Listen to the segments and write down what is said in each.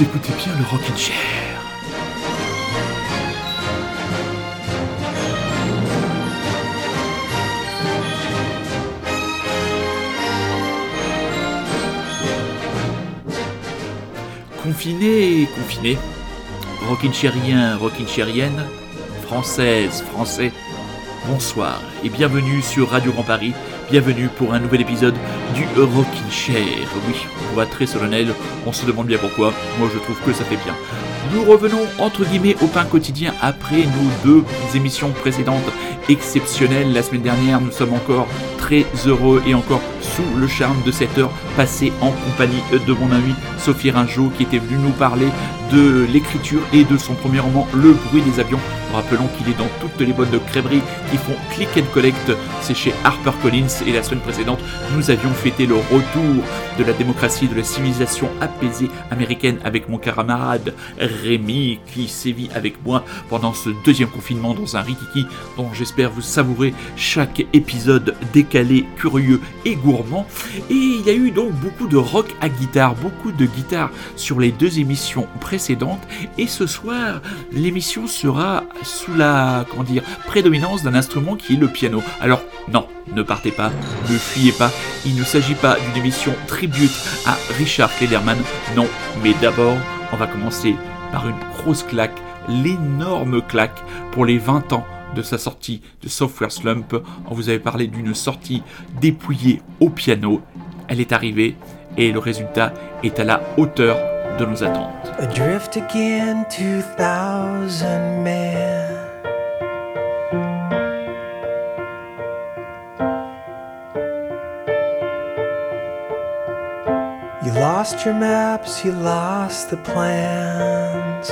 Écoutez bien le Rockin' Chair. Confiné, confiné. Rockin' Chairien, Rockin' Chairienne, française, français, bonsoir et bienvenue sur Radio Grand Paris. Bienvenue pour un nouvel épisode du Rockin' Chair. Oui, on va très solennel, on se demande bien pourquoi. Moi je trouve que ça fait bien. Nous revenons entre guillemets au pain quotidien après nos deux émissions précédentes exceptionnelles. La semaine dernière, nous sommes encore très heureux et encore sous le charme de cette heure passée en compagnie de mon ami Sophie Ringeau qui était venue nous parler de l'écriture et de son premier roman Le bruit des avions. Rappelons qu'il est dans toutes les boîtes de crèmerie qui font click and collect. C'est chez HarperCollins et la semaine précédente, nous avions fêté le retour de la démocratie, de la civilisation apaisée américaine avec mon camarade Rémi qui sévit avec moi pendant ce deuxième confinement dans un rikiki dont j'espère vous savourer chaque épisode décalé, curieux et gourmand. Et il y a eu donc beaucoup de rock à guitare, beaucoup de guitare sur les deux émissions précédentes. Et ce soir, l'émission sera sous la comment dire, prédominance d'un instrument qui est le piano. Alors non, ne partez pas, ne fuyez pas, il ne s'agit pas d'une émission tribute à Richard Klederman, non, mais d'abord, on va commencer par une grosse claque, l'énorme claque pour les 20 ans de sa sortie de Software Slump. On vous avait parlé d'une sortie dépouillée au piano. Elle est arrivée et le résultat est à la hauteur de nos attentes. Adrift again, 2000 men. You lost your maps, you lost the plans.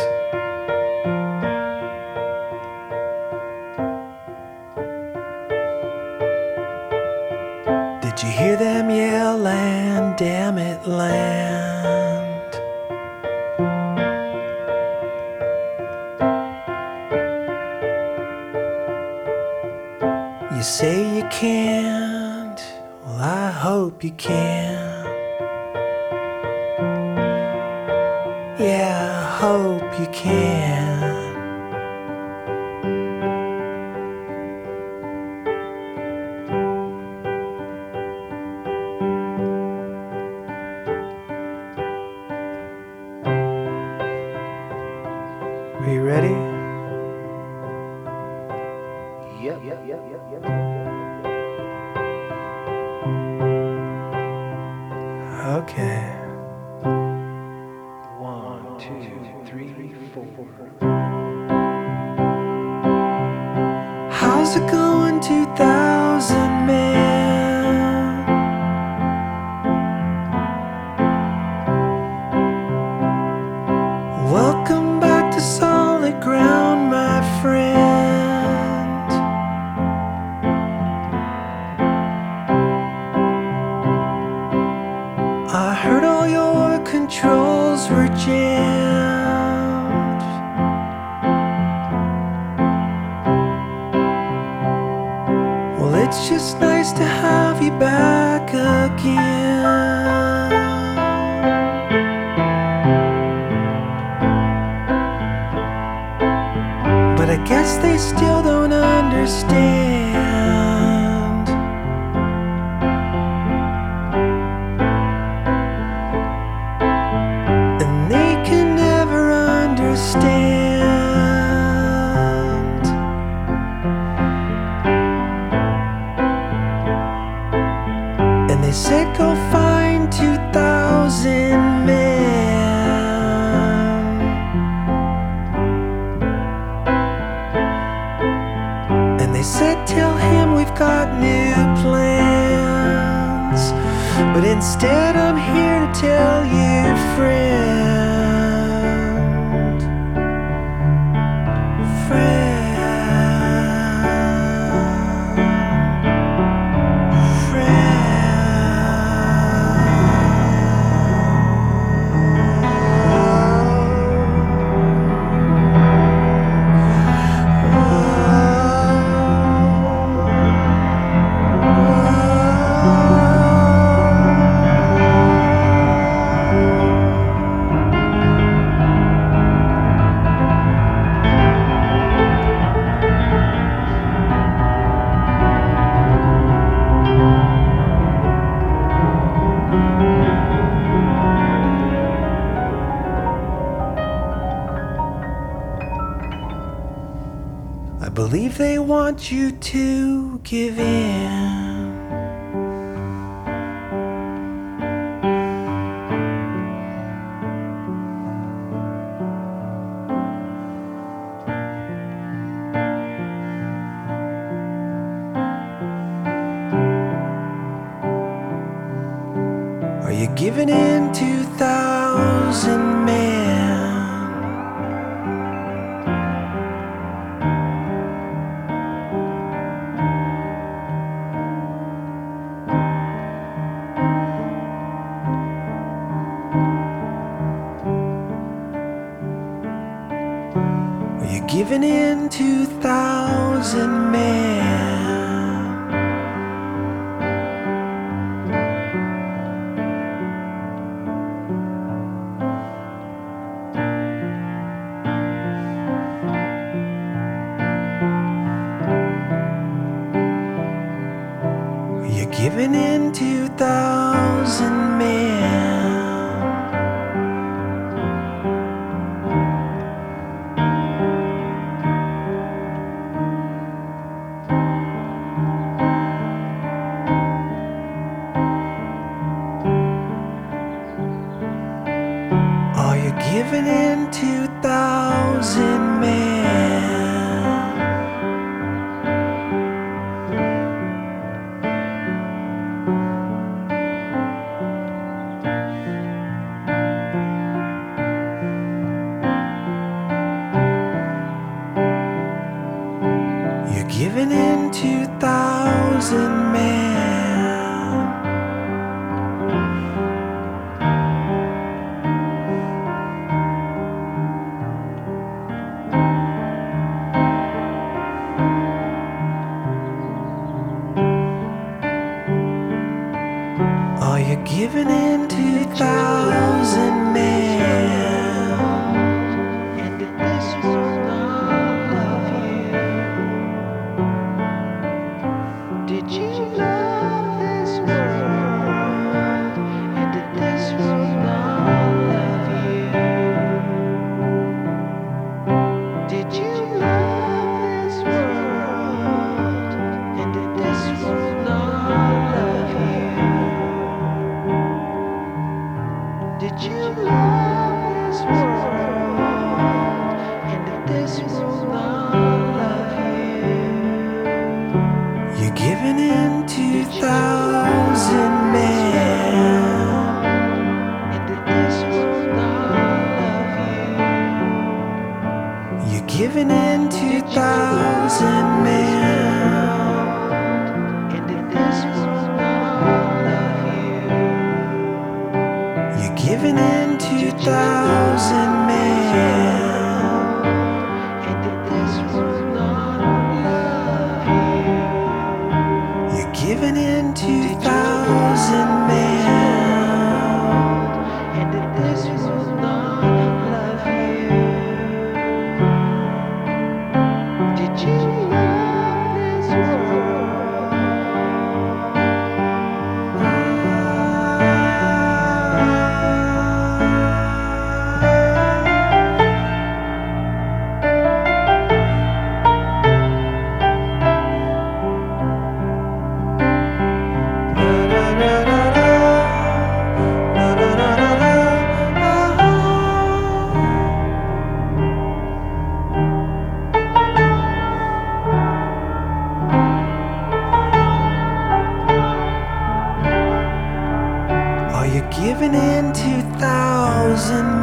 began. be back again. Even in 2000 You're giving in to thousand men. doesn't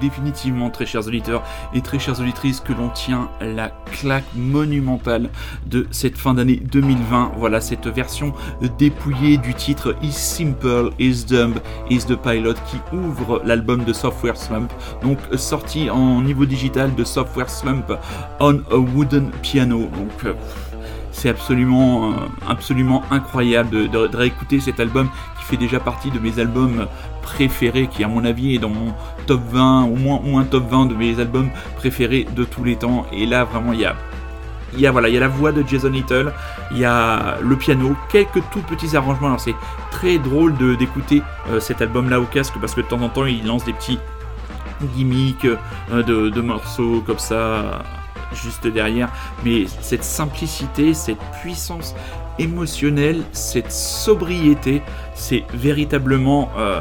définitivement, très chers auditeurs et très chères auditrices, que l'on tient la claque monumentale de cette fin d'année 2020. Voilà cette version dépouillée du titre Is Simple, Is Dumb, Is the Pilot qui ouvre l'album de Software Slump. Donc sorti en niveau digital de Software Slump on a Wooden Piano. Donc euh, c'est absolument, euh, absolument incroyable de, de, de réécouter cet album qui fait déjà partie de mes albums préféré, qui à mon avis est dans mon top 20, au moins, au moins top 20 de mes albums préférés de tous les temps. Et là, vraiment, il y a il y a voilà, il y a la voix de Jason Little, il y a le piano, quelques tout petits arrangements. Alors c'est très drôle d'écouter euh, cet album-là au casque parce que de temps en temps il lance des petits gimmicks euh, de, de morceaux comme ça juste derrière. Mais cette simplicité, cette puissance émotionnelle, cette sobriété, c'est véritablement euh,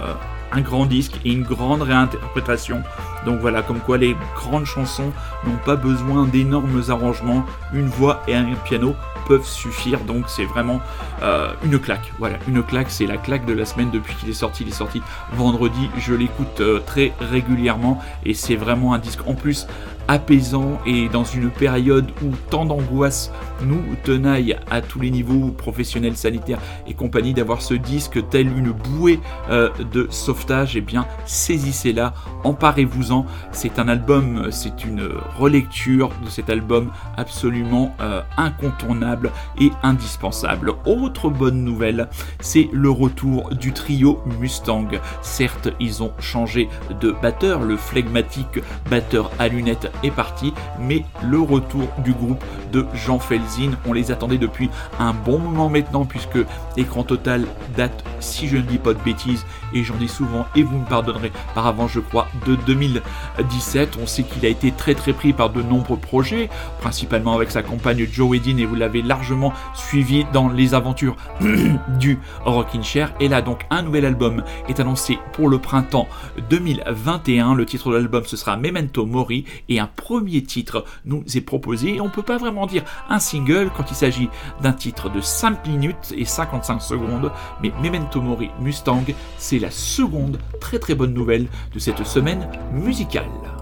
un grand disque et une grande réinterprétation. Donc voilà, comme quoi les grandes chansons n'ont pas besoin d'énormes arrangements, une voix et un piano peuvent suffire, donc c'est vraiment euh, une claque. Voilà, une claque, c'est la claque de la semaine depuis qu'il est sorti. Il est sorti vendredi, je l'écoute euh, très régulièrement et c'est vraiment un disque en plus apaisant et dans une période où tant d'angoisse nous tenaille à tous les niveaux professionnels, sanitaires et compagnie d'avoir ce disque tel une bouée euh, de sauvetage, et eh bien saisissez-la, emparez-vous-en. C'est un album, c'est une relecture de cet album absolument euh, incontournable et indispensable. Autre bonne nouvelle, c'est le retour du trio Mustang. Certes, ils ont changé de batteur, le flegmatique batteur à lunettes est parti, mais le retour du groupe de Jean Felzin, on les attendait depuis un bon moment maintenant, puisque Écran Total date, si je ne dis pas de bêtises, et j'en dis souvent, et vous me pardonnerez par avant, je crois, de 2017. On sait qu'il a été très très pris par de nombreux projets, principalement avec sa compagne Joe Edin, et vous l'avez largement suivi dans les aventures du Rockin' Chair. Et là, donc, un nouvel album est annoncé pour le printemps 2021. Le titre de l'album, ce sera Memento Mori, et un premier titre nous est proposé. Et on peut pas vraiment dire un single quand il s'agit d'un titre de 5 minutes et 55 secondes, mais Memento Mori Mustang, c'est la seconde très très bonne nouvelle de cette semaine musicale.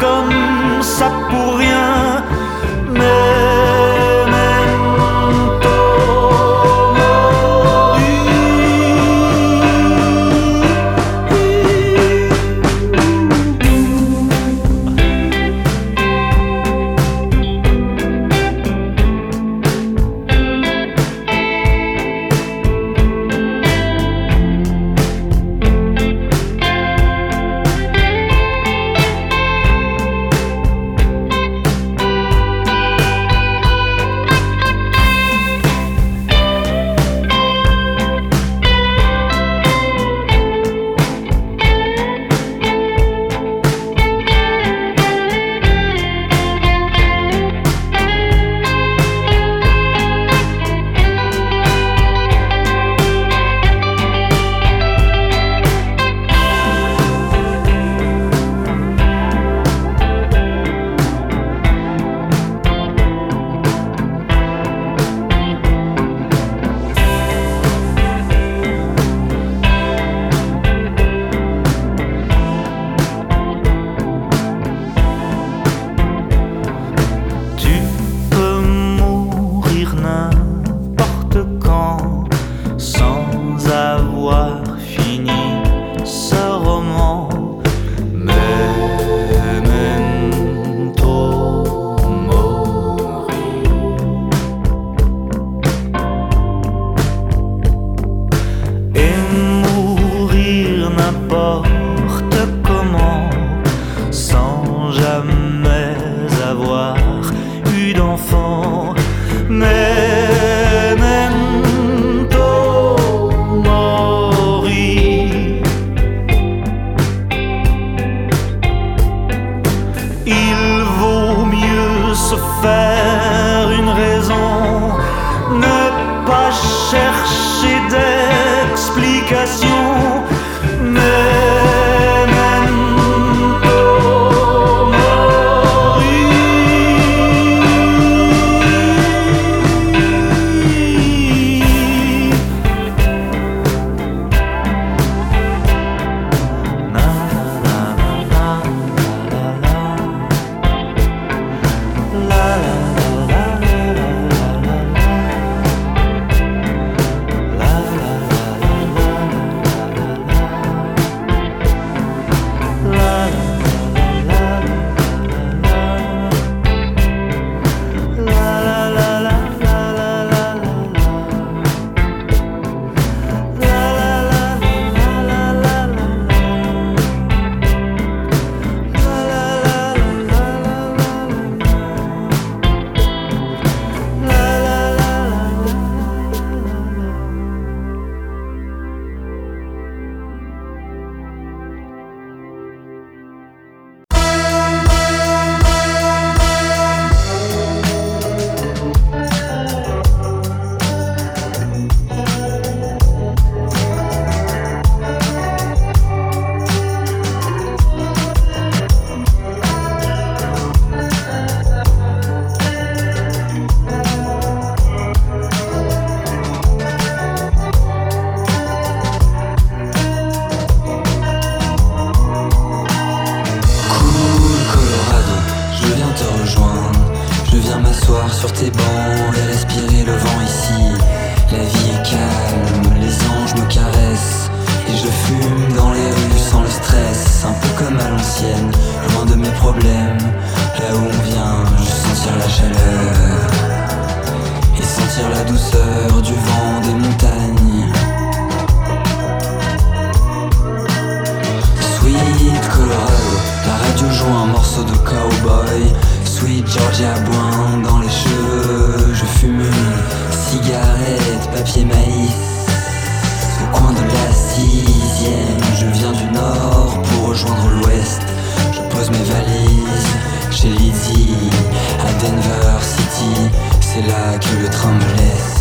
Comme ça pour rien. et sentir la douceur du vent des montagnes. Sweet Colorado, la radio joue un morceau de cowboy. Sweet Georgia Boin dans les cheveux, je fume une cigarette, papier maïs. Au coin de la sixième, je viens du nord pour rejoindre l'ouest. Je pose mes valises chez Lizzie, à Denver City, c'est là que le train me laisse.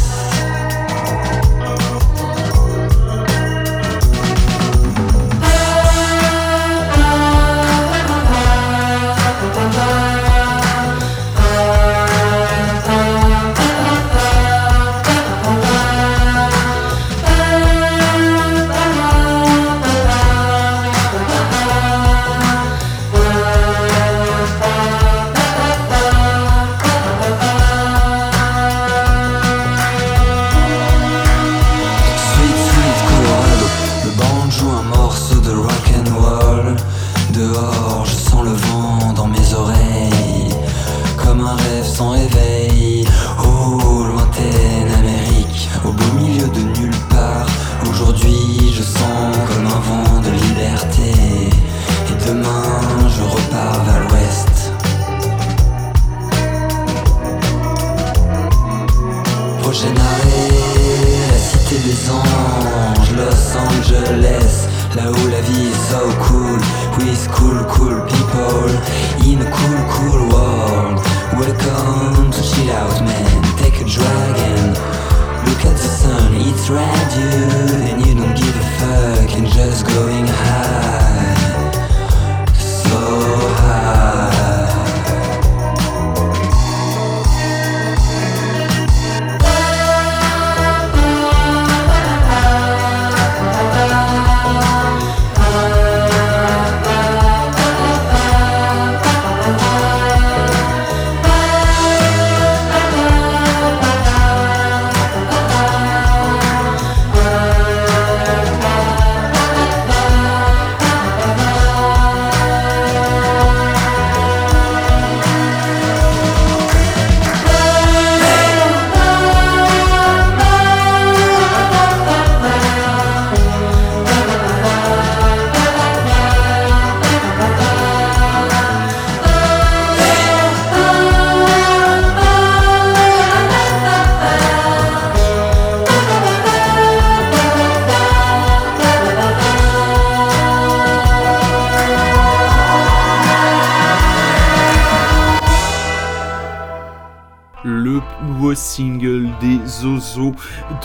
arms of shit out men Take a dragon Look at the sun, it's red you And you don't give a fuck And just going high.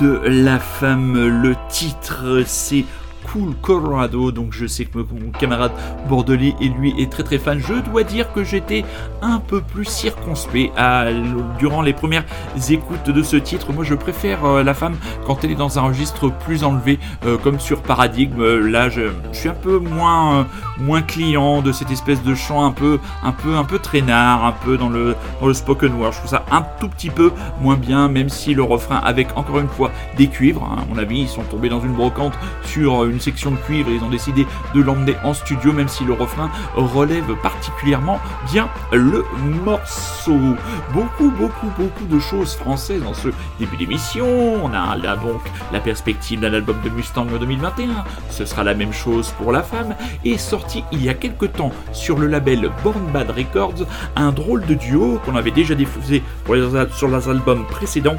De La Femme. Le titre, c'est Colorado, donc je sais que mon camarade bordelais et lui est très très fan. Je dois dire que j'étais un peu plus circonspect durant les premières écoutes de ce titre. Moi je préfère euh, la femme quand elle est dans un registre plus enlevé, euh, comme sur Paradigme. Euh, là je, suis un peu moins, moins client de cette espèce de chant un peu, un peu, un peu traînard, un peu dans le, dans le spoken word. Je trouve ça un tout petit peu moins bien, même si le refrain avec encore une fois des cuivres. hein. à mon avis, ils sont tombés dans une brocante sur une section de cuivre et ils ont décidé de l'emmener en studio, même si le refrain relève particulièrement bien le morceau. Beaucoup, beaucoup, beaucoup de choses françaises dans ce début d'émission. On a donc la perspective d'un album de Mustang en 2021. Ce sera la même chose pour la femme. Et sorti il y a quelque temps sur le label Born Bad Records, un drôle de duo qu'on avait déjà diffusé sur les albums précédents.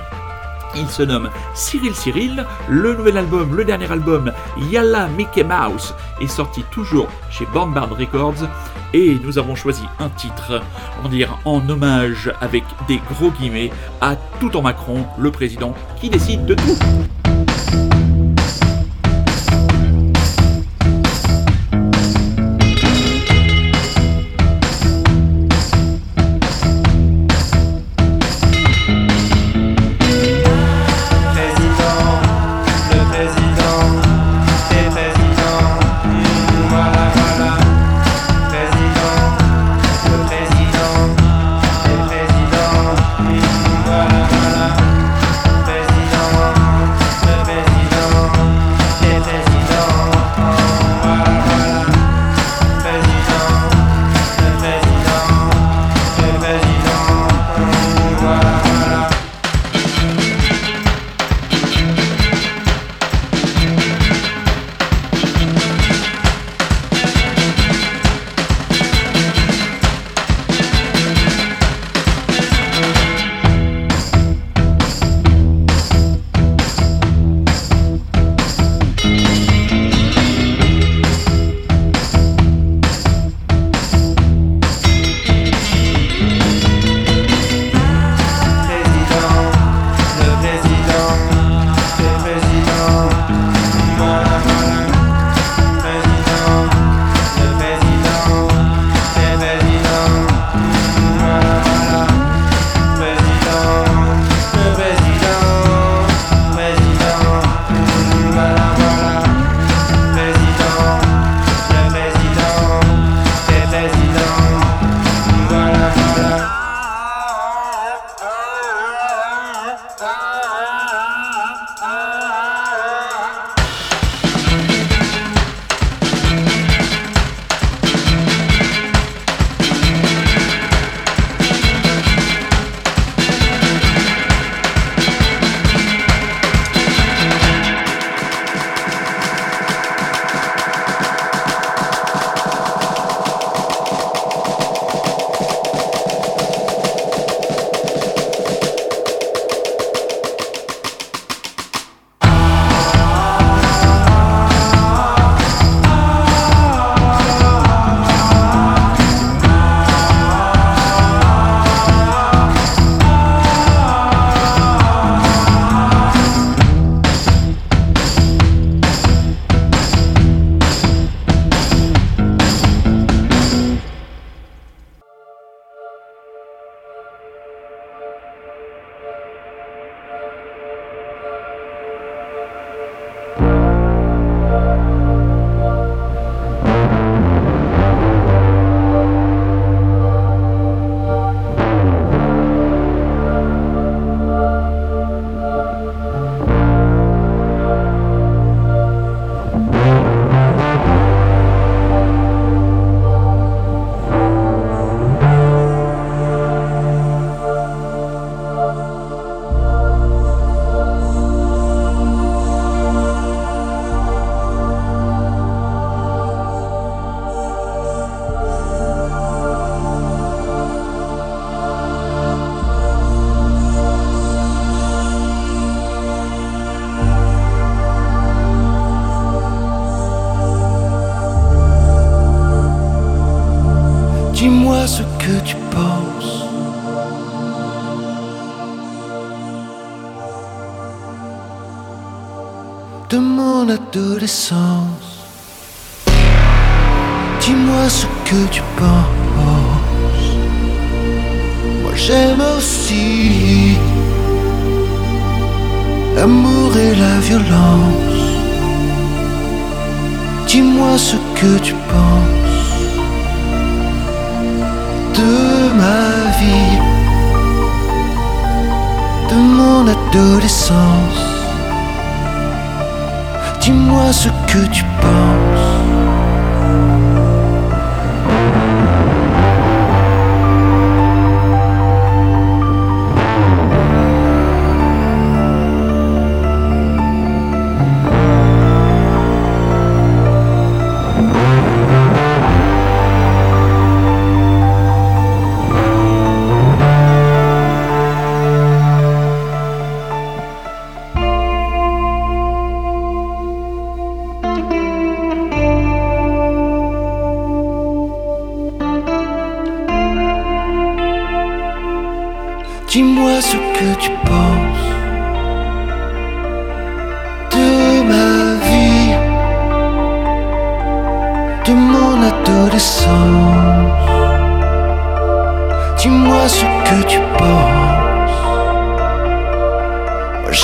Il se nomme Cyril Cyril. Le nouvel album, le dernier album, Yalla Mickey Mouse, est sorti toujours chez Born Bad Records. Et nous avons choisi un titre, on va dire en hommage avec des gros guillemets à tout en Macron, le président qui décide de tout. Mon adolescence. Dis-moi ce que tu penses. Moi j'aime aussi l'amour et la violence. Dis-moi ce que tu penses de ma vie, de mon adolescence. Dis-moi ce que tu penses.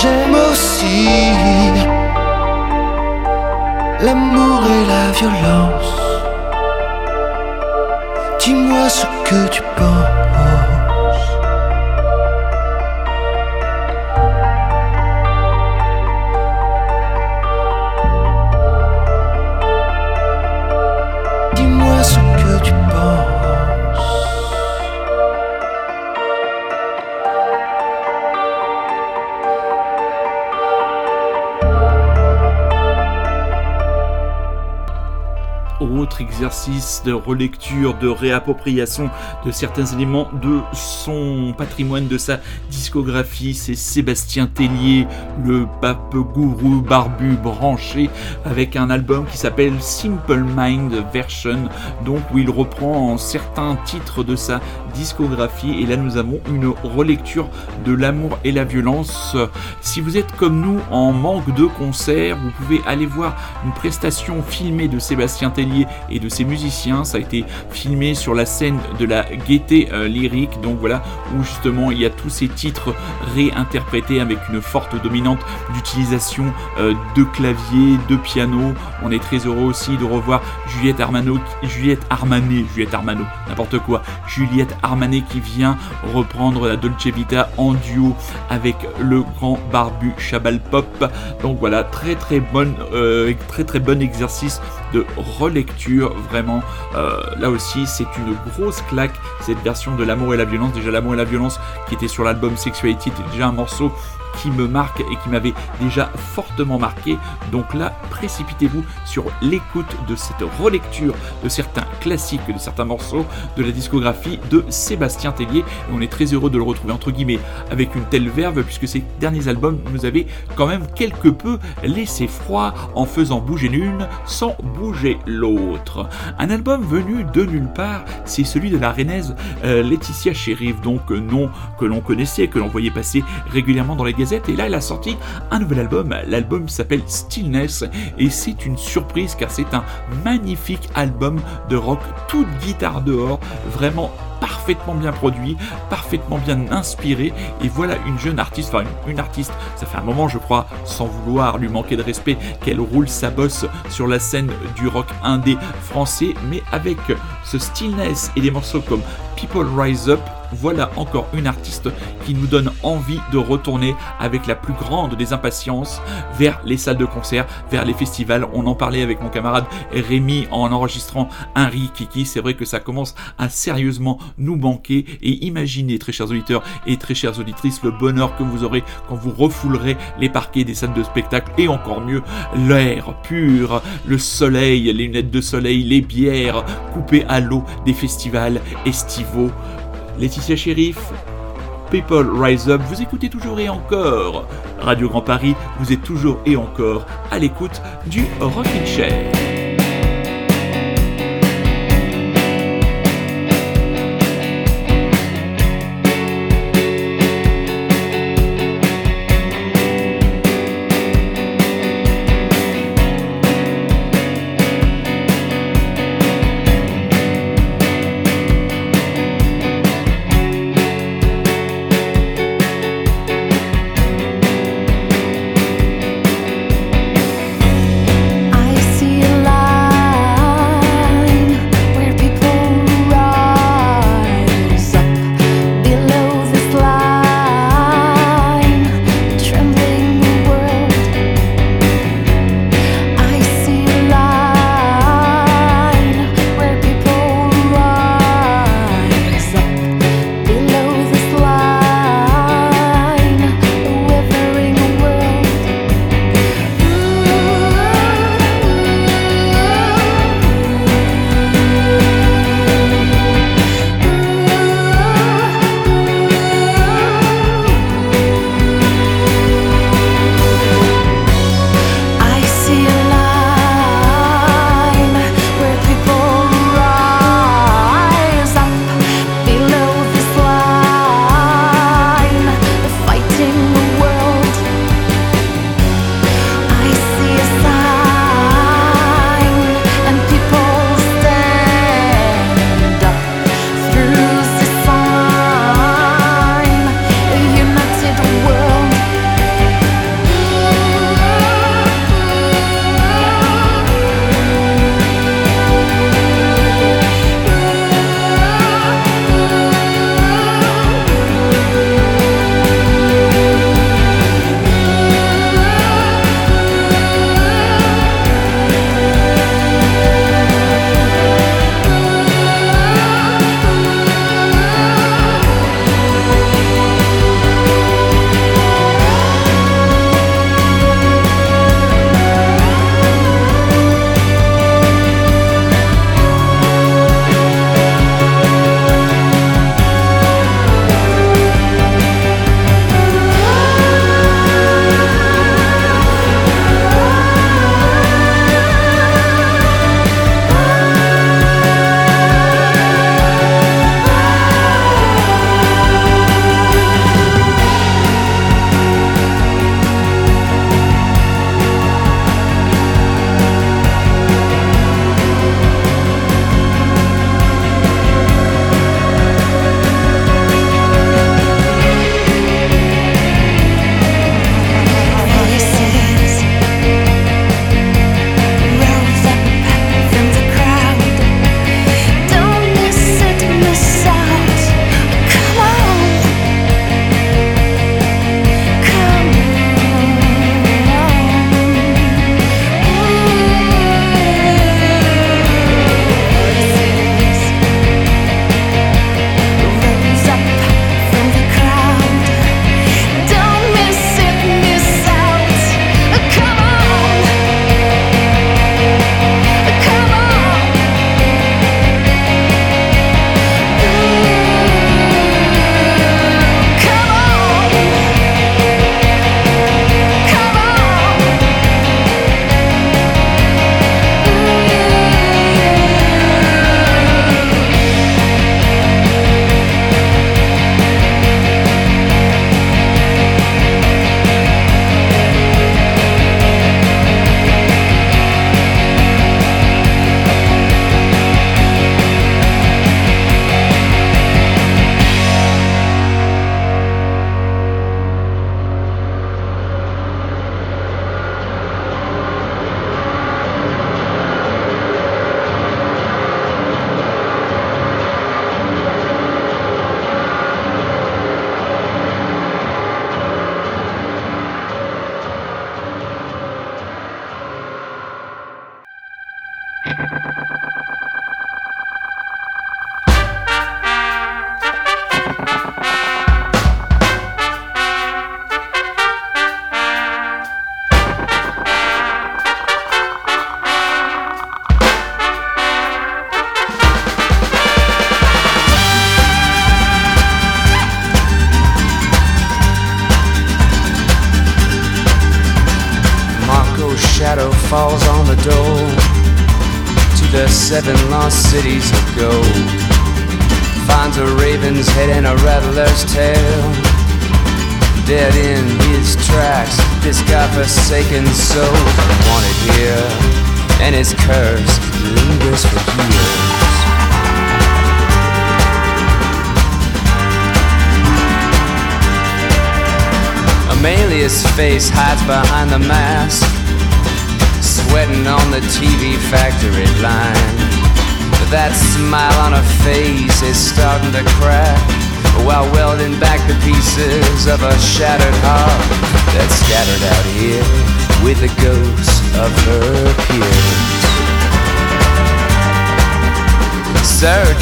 J'aime aussi l'amour et la violence. Dis-moi ce que tu penses. De relecture, de réappropriation de certains éléments de son patrimoine, de sa discographie, c'est Sébastien Tellier, le pape gourou barbu branché, avec un album qui s'appelle Simple Mind Version, donc où il reprend certains titres de sa discographie. Et là, nous avons une relecture de l'amour et la violence. Si vous êtes comme nous en manque de concerts, vous pouvez aller voir une prestation filmée de Sébastien Tellier et de ses musiciens. Ça a été filmé sur la scène de la gaieté euh, lyrique, donc voilà, où justement il y a tous ces titres réinterprétés avec une forte dominante d'utilisation euh, de clavier, de piano. On est très heureux aussi de revoir Juliette Armano, Juliette Armanet, Juliette Armano, n'importe quoi, Juliette Armanet qui vient reprendre la Dolce Vita en duo avec le grand barbu Chabal Pop. Donc voilà, très très bonne, euh, très très bon exercice relecture, vraiment. Euh, là aussi, c'est une grosse claque, cette version de L'amour et la violence. Déjà, L'amour et la violence qui était sur l'album Sexuality, était déjà un morceau qui me marque et qui m'avait déjà fortement marqué. Donc là, précipitez-vous sur l'écoute de cette relecture de certains classiques, de certains morceaux de la discographie de Sébastien Tellier. Et on est très heureux de le retrouver entre guillemets avec une telle verve puisque ces derniers albums nous avaient quand même quelque peu laissé froid en faisant bouger l'une sans bouger l'autre. Un album venu de nulle part, c'est celui de la rennaise euh, Laetitia Sheriff, donc euh, nom que l'on connaissait, que l'on voyait passer régulièrement dans les Et là, elle a sorti un nouvel album. L'album s'appelle Stillness et c'est une surprise car c'est un magnifique album de rock, toute guitare dehors, vraiment parfaitement bien produit, parfaitement bien inspiré. Et voilà une jeune artiste, enfin une, artiste, ça fait un moment, je crois, sans vouloir lui manquer de respect, qu'elle roule sa bosse sur la scène du rock indé français, mais avec ce stillness et des morceaux comme People Rise Up, voilà encore une artiste qui nous donne envie de retourner avec la plus grande des impatiences vers les salles de concert, vers les festivals. On en parlait avec mon camarade Rémi en enregistrant un Kiki. C'est vrai que ça commence à sérieusement nous manquer. Et imaginez, très chers auditeurs et très chères auditrices, le bonheur que vous aurez quand vous refoulerez les parquets des salles de spectacle et encore mieux, l'air pur, le soleil, les lunettes de soleil, les bières coupées à l'eau des festivals estivaux. Laetitia Sheriff, People Rise Up, vous écoutez toujours et encore. Radio Grand Paris, vous êtes toujours et encore à l'écoute du Rockin' Chair. our cities.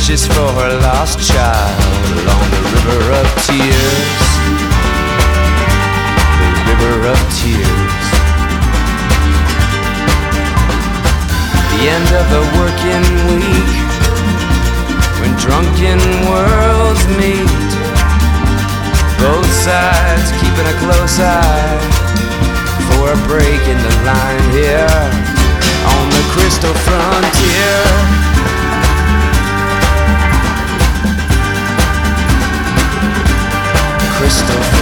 Searches for her lost child Crystal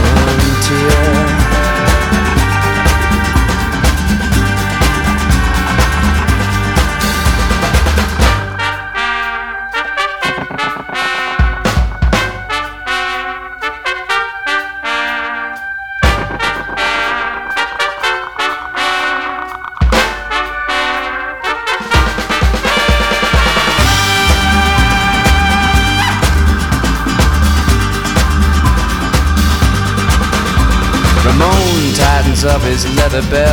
bed.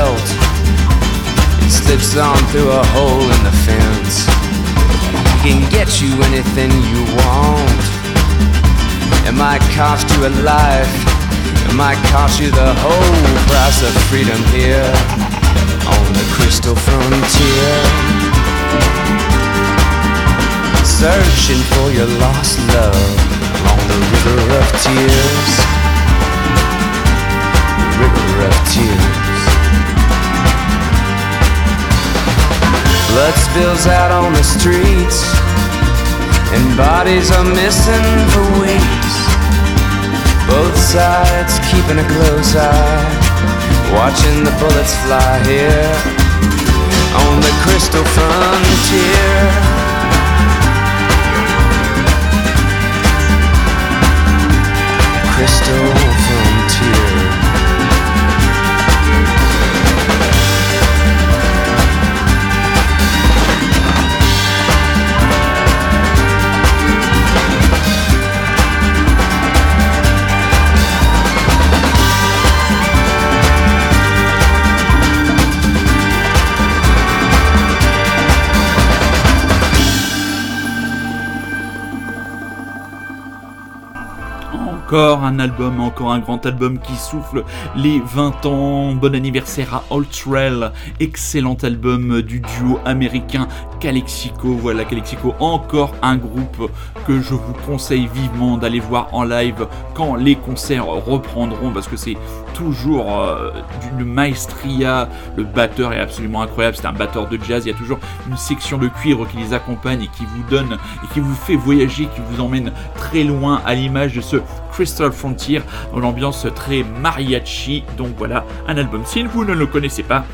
Encore un album, encore un grand album qui souffle les 20 ans. Bon anniversaire à Ultrell, excellent album du duo américain Calexico. Voilà Calexico, encore un groupe que je vous conseille vivement d'aller voir en live quand les concerts reprendront parce que c'est toujours euh, d'une maestria. Le batteur est absolument incroyable, c'est un batteur de jazz. Il y a toujours une section de cuivre qui les accompagne et qui vous donne et qui vous fait voyager, qui vous emmène très loin à l'image de ce Crystal Frontier, l'ambiance très mariachi. Donc voilà, un album. Si vous ne le connaissez pas,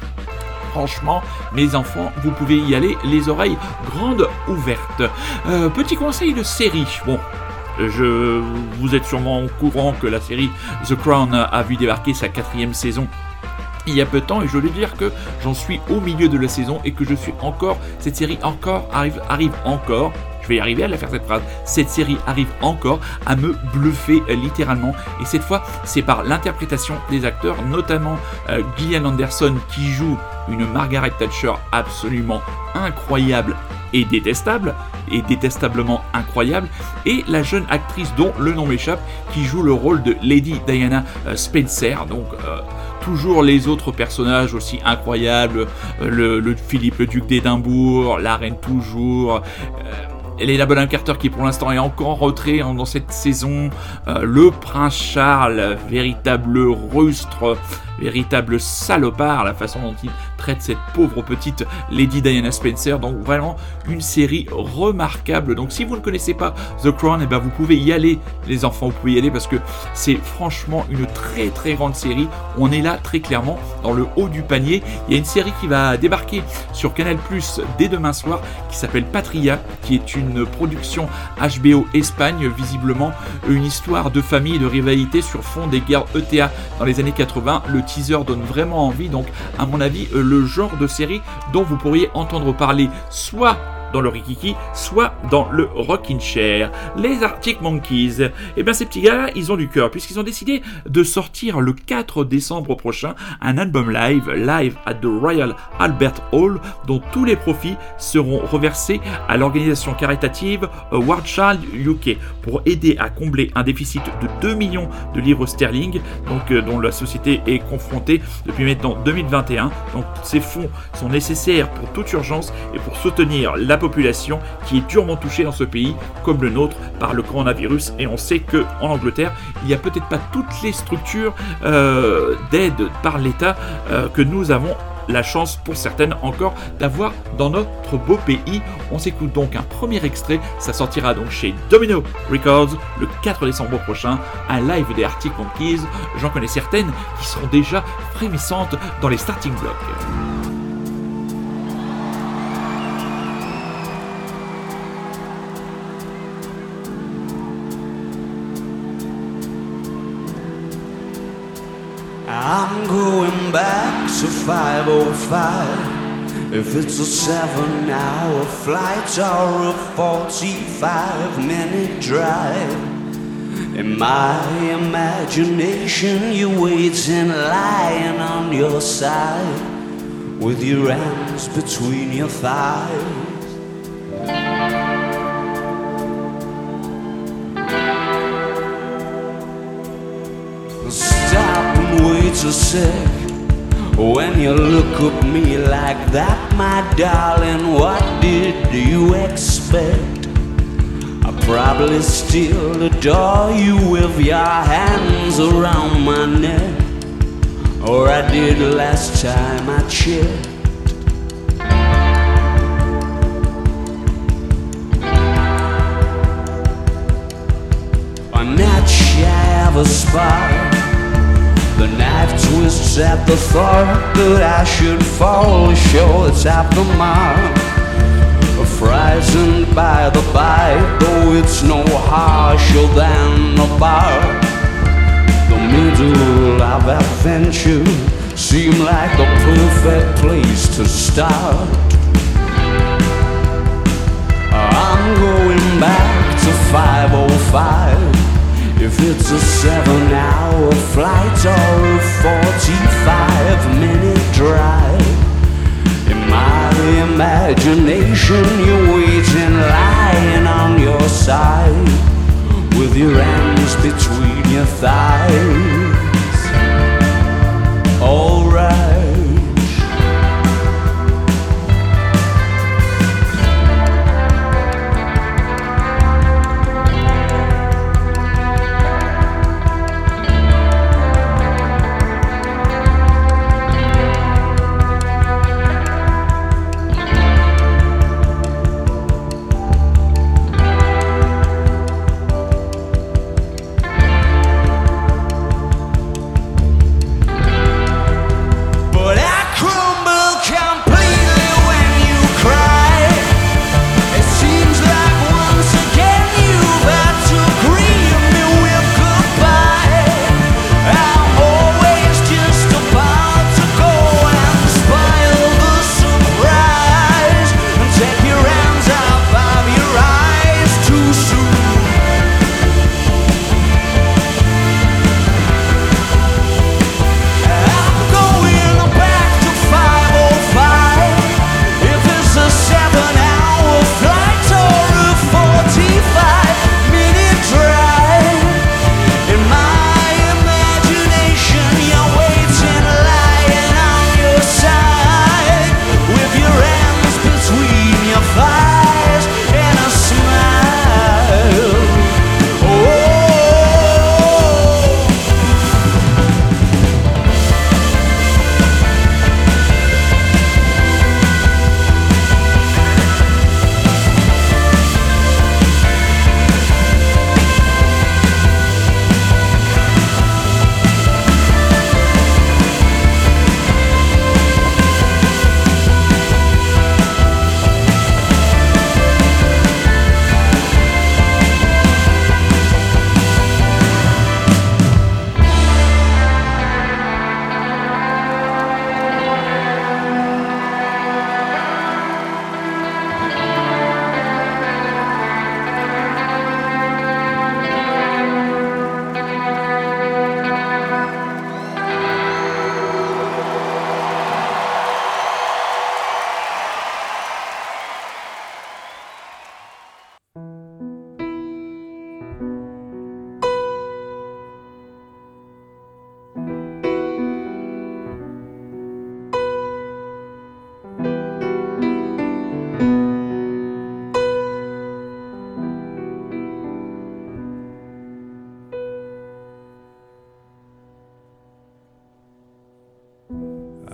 franchement, mes enfants, vous pouvez y aller les oreilles grandes ouvertes. Euh, petit conseil de série. Bon. Je, vous êtes sûrement au courant que la série The Crown a vu débarquer sa quatrième saison il y a peu de temps et je veux dire que j'en suis au milieu de la saison et que je suis encore cette série encore arrive arrive encore je vais y arriver à la faire cette phrase. Cette série arrive encore à me bluffer euh, littéralement. Et cette fois, c'est par l'interprétation des acteurs, notamment euh, Gillian Anderson qui joue une Margaret Thatcher absolument incroyable et détestable, et détestablement incroyable, et la jeune actrice dont le nom m'échappe, qui joue le rôle de Lady Diana euh, Spencer. Donc euh, toujours les autres personnages aussi incroyables, euh, le, Philippe le duc d'Édimbourg, la reine toujours. euh, Elena Bonham Carter qui pour l'instant est encore en retrait dans cette saison, le prince Charles, véritable rustre véritable salopard, la façon dont il traite cette pauvre petite Lady Diana Spencer. Donc vraiment une série remarquable. Donc si vous ne connaissez pas The Crown, et ben vous pouvez y aller, les enfants, vous pouvez y aller parce que c'est franchement une très très grande série. On est là très clairement dans le haut du panier. Il y a une série qui va débarquer sur Canal Plus dès demain soir qui s'appelle Patria, qui est une production HBO Espagne, visiblement une histoire de famille et de rivalité sur fond des guerres ETA dans les années 80. Le teaser donne vraiment envie, donc à mon avis, le genre de série dont vous pourriez entendre parler. Soit dans le Rikiki, soit dans le Rockin' Chair. Les Arctic Monkeys, eh bien ces petits gars, ils ont du cœur, puisqu'ils ont décidé de sortir le 4 décembre prochain un album live, live at the Royal Albert Hall, dont tous les profits seront reversés à l'organisation caritative World Child UK pour aider à combler un déficit de 2 millions de livres sterling, donc euh, dont la société est confrontée depuis maintenant 2021. Donc ces fonds sont nécessaires pour toute urgence et pour soutenir la qui est durement touchée dans ce pays, comme le nôtre, par le coronavirus. Et on sait que en Angleterre, il n'y a peut-être pas toutes les structures euh, d'aide par l'État euh, que nous avons la chance pour certaines encore d'avoir dans notre beau pays. On s'écoute donc un premier extrait, ça sortira donc chez Domino Records le 4 décembre prochain, un live des Arctic Monkeys. J'en connais certaines qui sont déjà frémissantes dans les starting blocks. I'm going back to 505. If it's a seven hour flight or a 45 minute drive. In my imagination, you're waiting, lying on your side, with your hands between your thighs. And wait a. When you look at me like that, my darling, what did you expect? I probably still adore you with your hands around my neck, or I did last time I checked. I'm not shy of a spark. The knife twists at the thought that I should fall short at the mark. Frightened by the bite, though it's no harsher than a bark. The middle of adventure seemed like the perfect place to start. I'm going back to 505. If it's a seven hour flight or a 45 minute drive. In my imagination, you're waiting, lying on your side, with your hands between your thighs. Alright.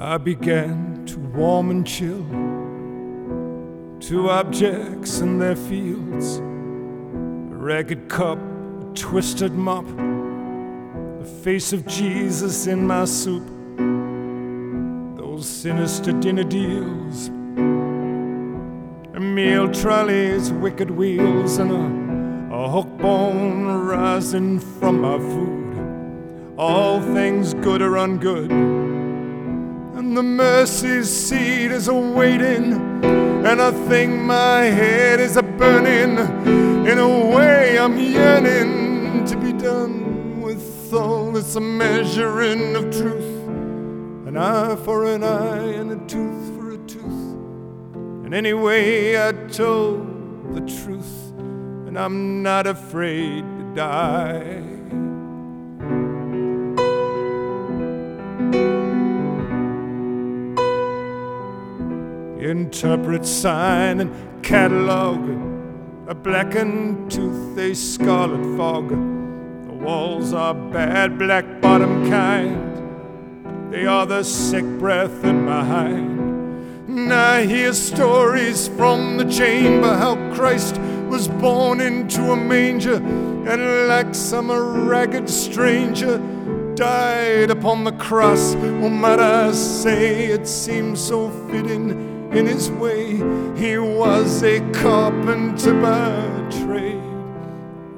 I began to warm and chill to objects in their fields. A ragged cup, a twisted mop, the face of Jesus in my soup, those sinister dinner deals, a meal trolleys, wicked wheels, and a, a hook bone rising from my food. All things good or ungood the mercy seat is a waiting, and I think my head is a burning. In a way, I'm yearning to be done with all this measuring of truth. An eye for an eye, and a tooth for a tooth. And anyway, I told the truth, and I'm not afraid to die. Interpret sign and catalog. A blackened tooth a scarlet fog. The walls are bad black bottom kind. They are the sick breath in my hind. I hear stories from the chamber how christ was born into a manger and like some ragged stranger died upon the cross. Oh might i say it seems so fitting in his way. He was a carpenter by trade.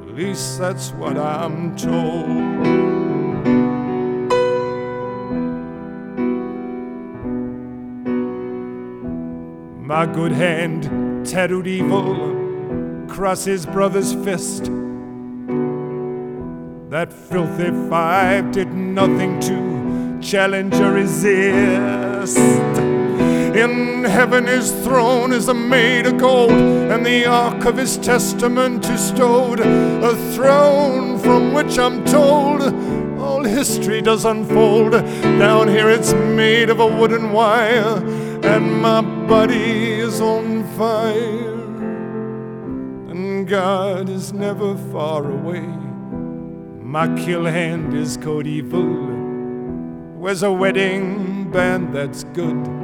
At least that's what I'm told. My good hand tattooed evil across his brother's fist. That filthy five did nothing to challenge or resist. In heaven his throne is a made of gold, and the ark of his testament is stowed. A throne from which I'm told all history does unfold. Down here it's made of a wooden wire, and my body is on fire. And God is never far away. My kill hand is code evil. Where's a wedding band that's good?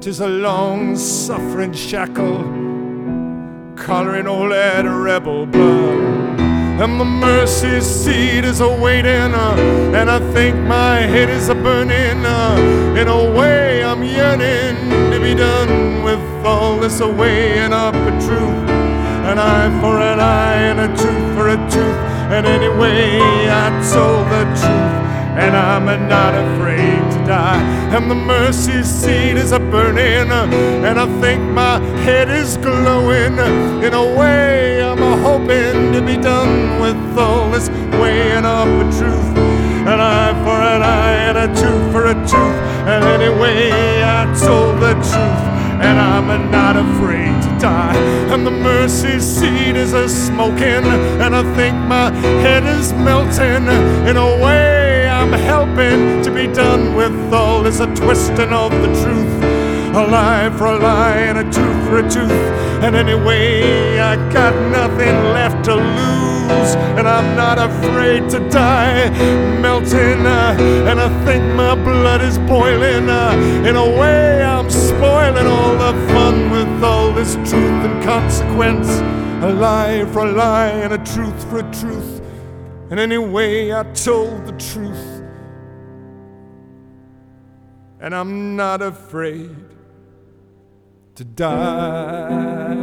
Tis a long suffering shackle, collaring all that rebel blood. And the mercy seat is a waiting, uh, and I think my head is a burning. Uh, in a way, I'm yearning to be done with all this weighing up a truth. An eye for an eye, and a tooth for a tooth. And anyway, I told the truth and I'm not afraid die. And the mercy seat is a burning, and I think my head is glowing. In a way, I'm a hoping to be done with all this weighing up a truth. An eye for an eye and a tooth for a tooth. And anyway, I told the truth, and I'm not afraid to die. And the mercy seat is a smoking, and I think my head is melting. In a way, I'm helping to be done with all this a twisting of the truth. A lie for a lie and a tooth for a tooth. And anyway, I got nothing left to lose. And I'm not afraid to die, melting. Uh, and I think my blood is boiling. Uh, in a way, I'm spoiling all the fun with all this truth and consequence. A lie for a lie and a truth for a truth. And anyway, I told the truth. And I'm not afraid to die.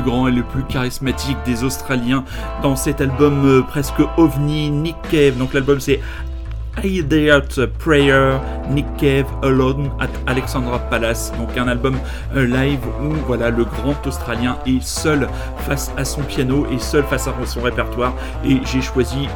Plus grand et le plus charismatique des Australiens dans cet album euh, presque ovni, Nick Cave. Donc l'album c'est Idiot Prayer, Nick Cave Alone at Alexandra Palace. Donc un album euh, live où voilà le grand Australien est seul face à son piano et seul face à son répertoire. Et j'ai choisi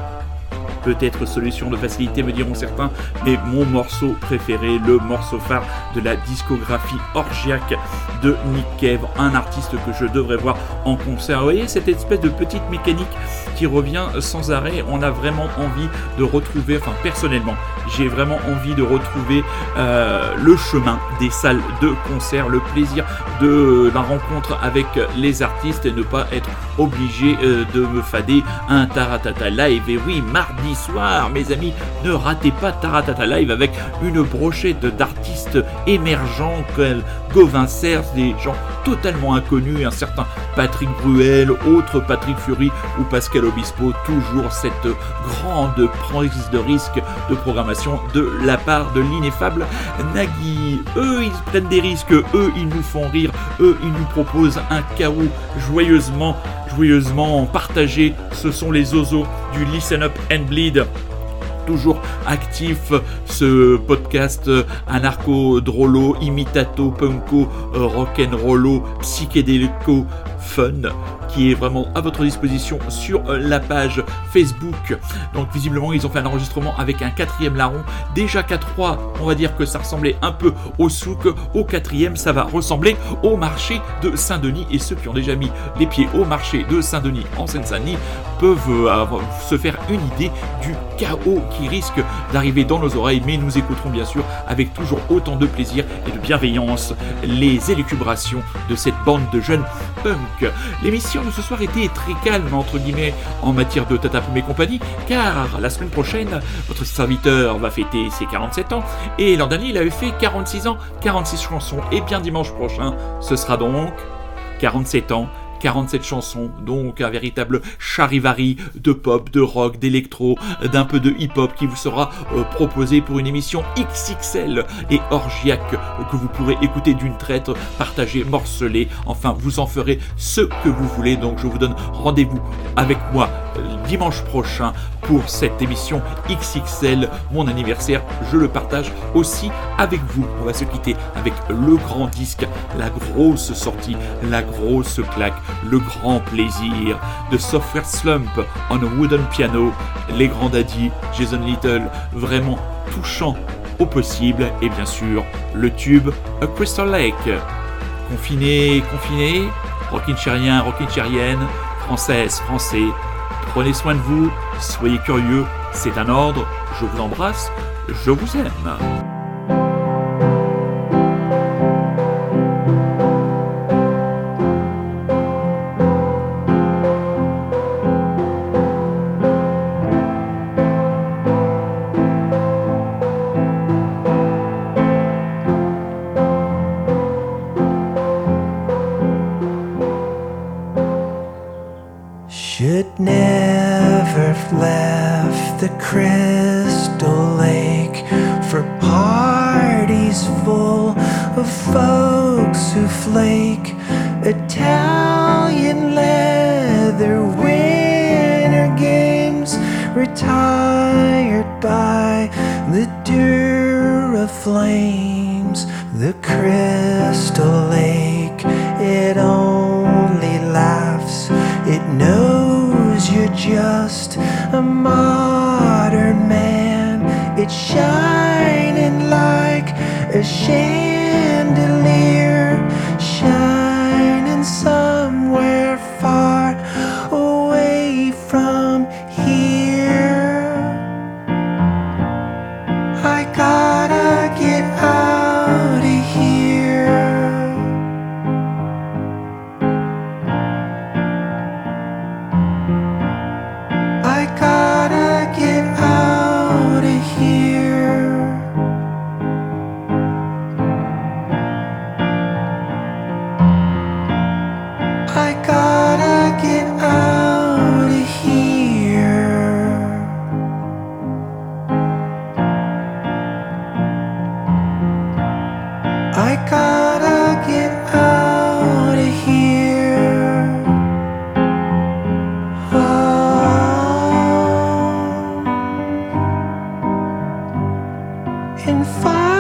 peut-être solution de facilité, me diront certains, mais mon morceau préféré, le morceau phare de la discographie orgiaque de Nick Cave, un artiste que je devrais voir en concert. Vous voyez cette espèce de petite mécanique qui revient sans arrêt. On a vraiment envie de retrouver, enfin personnellement, j'ai vraiment envie de retrouver euh, le chemin des salles de concert, le plaisir de la rencontre avec les artistes et ne pas être obligé euh, de me fader un Taratata Live. Et oui, mardi soir, mes amis, ne ratez pas Taratata Live avec une brochette d'artistes émergents comme Gauvin Cers, des gens totalement inconnus, un certain Patrick Bruel, autre Patrick Fury ou Pascal Obispo, toujours cette grande prise de risque de programmation de la part de l'ineffable Nagui. Eux, ils prennent des risques, eux, ils nous font rire, eux, ils nous proposent un chaos joyeusement, joyeusement partagé. Ce sont les oiseaux du Listen Up and Bleed toujours actif ce podcast anarcho drôlo imitato punko euh, rock'n'rollo psychédélico fun est vraiment à votre disposition sur euh, la page Facebook. Donc visiblement ils ont fait un enregistrement avec un quatrième larron. Déjà qu'à 3, on va dire que ça ressemblait un peu au souk. Au quatrième, ça va ressembler au marché de Saint-Denis. Et ceux qui ont déjà mis les pieds au marché de Saint-Denis en Seine-Saint-Denis peuvent euh, se faire une idée du chaos qui risque d'arriver dans nos oreilles. Mais nous écouterons bien sûr avec toujours autant de plaisir et de bienveillance les élucubrations de cette bande de jeunes punk. L'émission de ce soir était très calme, entre guillemets, en matière de Tata Poum et compagnie, car la semaine prochaine, votre serviteur va fêter ses 47 ans, et l'an dernier, il avait fait 46 ans, 46 chansons, et bien dimanche prochain, ce sera donc 47 ans. 47 chansons, donc un véritable charivari de pop, de rock, d'électro, d'un peu de hip-hop qui vous sera euh, proposé pour une émission XXL et orgiaque que vous pourrez écouter d'une traite, partager, morceler, enfin vous en ferez ce que vous voulez. Donc je vous donne rendez-vous avec moi euh, dimanche prochain pour cette émission XXL, mon anniversaire, je le partage aussi avec vous. On va se quitter avec le grand disque, la grosse sortie, la grosse claque, le grand plaisir de Software Slump on a wooden piano, les grands daddies, Jason Little, vraiment touchant au possible, et bien sûr le tube A Crystal Lake. Confiné, confiné, rockin' chérien, rockin' chérienne, française, français, prenez soin de vous, soyez curieux, c'est un ordre, je vous embrasse, je vous aime. And find